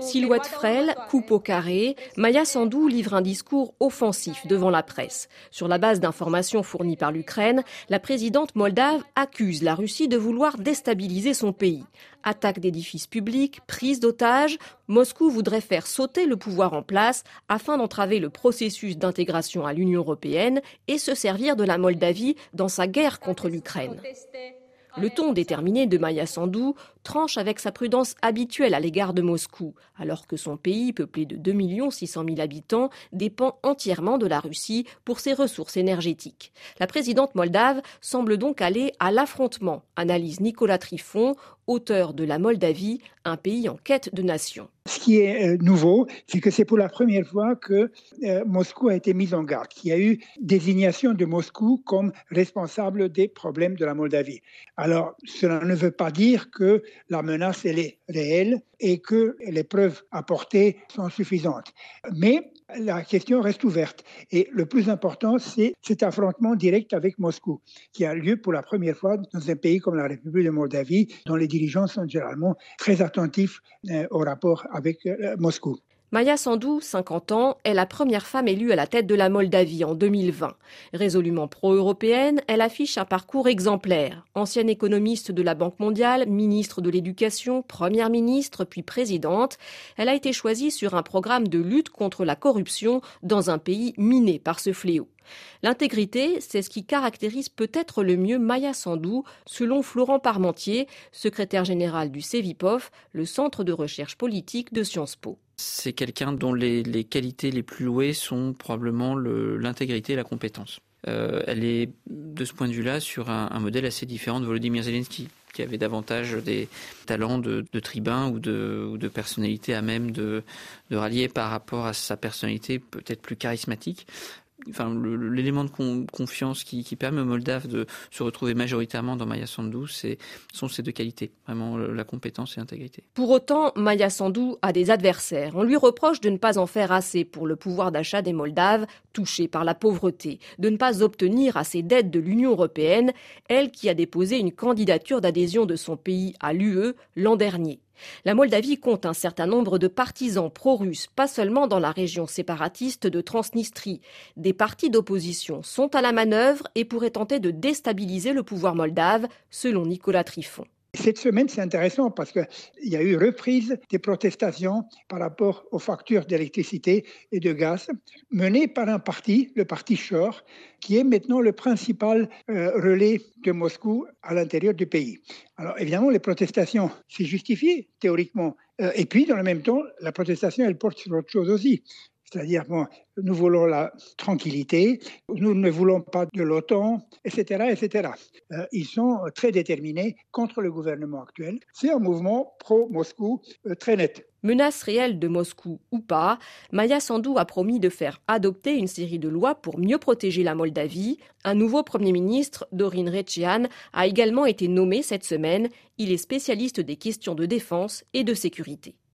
Silhouette frêle, coupe au carré, Maya Sandou livre un discours offensif devant la presse. Sur la base d'informations fournies par l'Ukraine, la présidente moldave accuse la Russie de vouloir déstabiliser son pays. Attaque d'édifices publics, prise d'otages, Moscou voudrait faire sauter le pouvoir en place afin d'entraver le processus d'intégration à l'Union européenne et se servir de la Moldavie dans sa guerre contre l'Ukraine. Le ton déterminé de Maya Sandou tranche avec sa prudence habituelle à l'égard de Moscou, alors que son pays, peuplé de 2 600 000 habitants, dépend entièrement de la Russie pour ses ressources énergétiques. La présidente moldave semble donc aller à l'affrontement, analyse Nicolas Trifon, auteur de La Moldavie, un pays en quête de nation. Ce qui est euh, nouveau, c'est que c'est pour la première fois que euh, Moscou a été mis en garde, qu'il y a eu désignation de Moscou comme responsable des problèmes de la Moldavie. Alors, cela ne veut pas dire que la menace, elle est réelle et que les preuves apportées sont suffisantes. Mais la question reste ouverte. Et le plus important, c'est cet affrontement direct avec Moscou, qui a lieu pour la première fois dans un pays comme la République de Moldavie, dont les dirigeants sont généralement très attentifs euh, au rapport avec euh, Moscou. Maya Sandou, 50 ans, est la première femme élue à la tête de la Moldavie en 2020. Résolument pro-européenne, elle affiche un parcours exemplaire. Ancienne économiste de la Banque mondiale, ministre de l'Éducation, première ministre, puis présidente, elle a été choisie sur un programme de lutte contre la corruption dans un pays miné par ce fléau. L'intégrité, c'est ce qui caractérise peut-être le mieux Maya Sandou, selon Florent Parmentier, secrétaire général du CEVIPOF, le centre de recherche politique de Sciences Po. C'est quelqu'un dont les, qualités les plus louées sont probablement l'intégrité et la compétence. Euh, elle est de ce point de vue-là sur un, modèle assez différent de Volodymyr Zelensky qui avait davantage des talents de, tribun ou de, personnalité à même de rallier par rapport à sa personnalité peut-être plus charismatique enfin, l'élément de confiance qui, permet aux Moldaves de se retrouver majoritairement dans Maya Sandu, c'est, sont ces deux qualités, vraiment la compétence et l'intégrité. Pour autant, Maya Sandu a des adversaires. On lui reproche de ne pas en faire assez pour le pouvoir d'achat des Moldaves, touchés par la pauvreté, de ne pas obtenir assez d'aide de l'Union européenne, elle qui a déposé une candidature d'adhésion de son pays à l'UE l'an dernier. La Moldavie compte un certain nombre de partisans pro-russes, pas seulement dans la région séparatiste de Transnistrie. Des partis d'opposition sont à la manœuvre et pourraient tenter de déstabiliser le pouvoir moldave, selon Nicolas Trifon. Cette semaine, c'est intéressant parce qu'il y a eu reprise des protestations par rapport aux factures d'électricité et de gaz menées par un parti, le parti Shor, qui est maintenant le principal euh, relais de Moscou à l'intérieur du pays. Alors évidemment, les protestations, c'est justifié théoriquement. Euh, et puis, dans le même temps, la protestation, elle porte sur autre chose aussi. C'est-à-dire, bon, nous voulons la tranquillité, nous ne voulons pas de l'OTAN, etc. etc. Euh, ils sont très déterminés contre le gouvernement actuel. C'est un mouvement pro-Moscou euh, très net. Menace réelle de Moscou ou pas, Maya Sandou a promis de faire adopter une série de lois pour mieux protéger la Moldavie. Un nouveau Premier ministre, Dorin Recian, a également été nommé cette semaine. Il est spécialiste des questions de défense et de sécurité.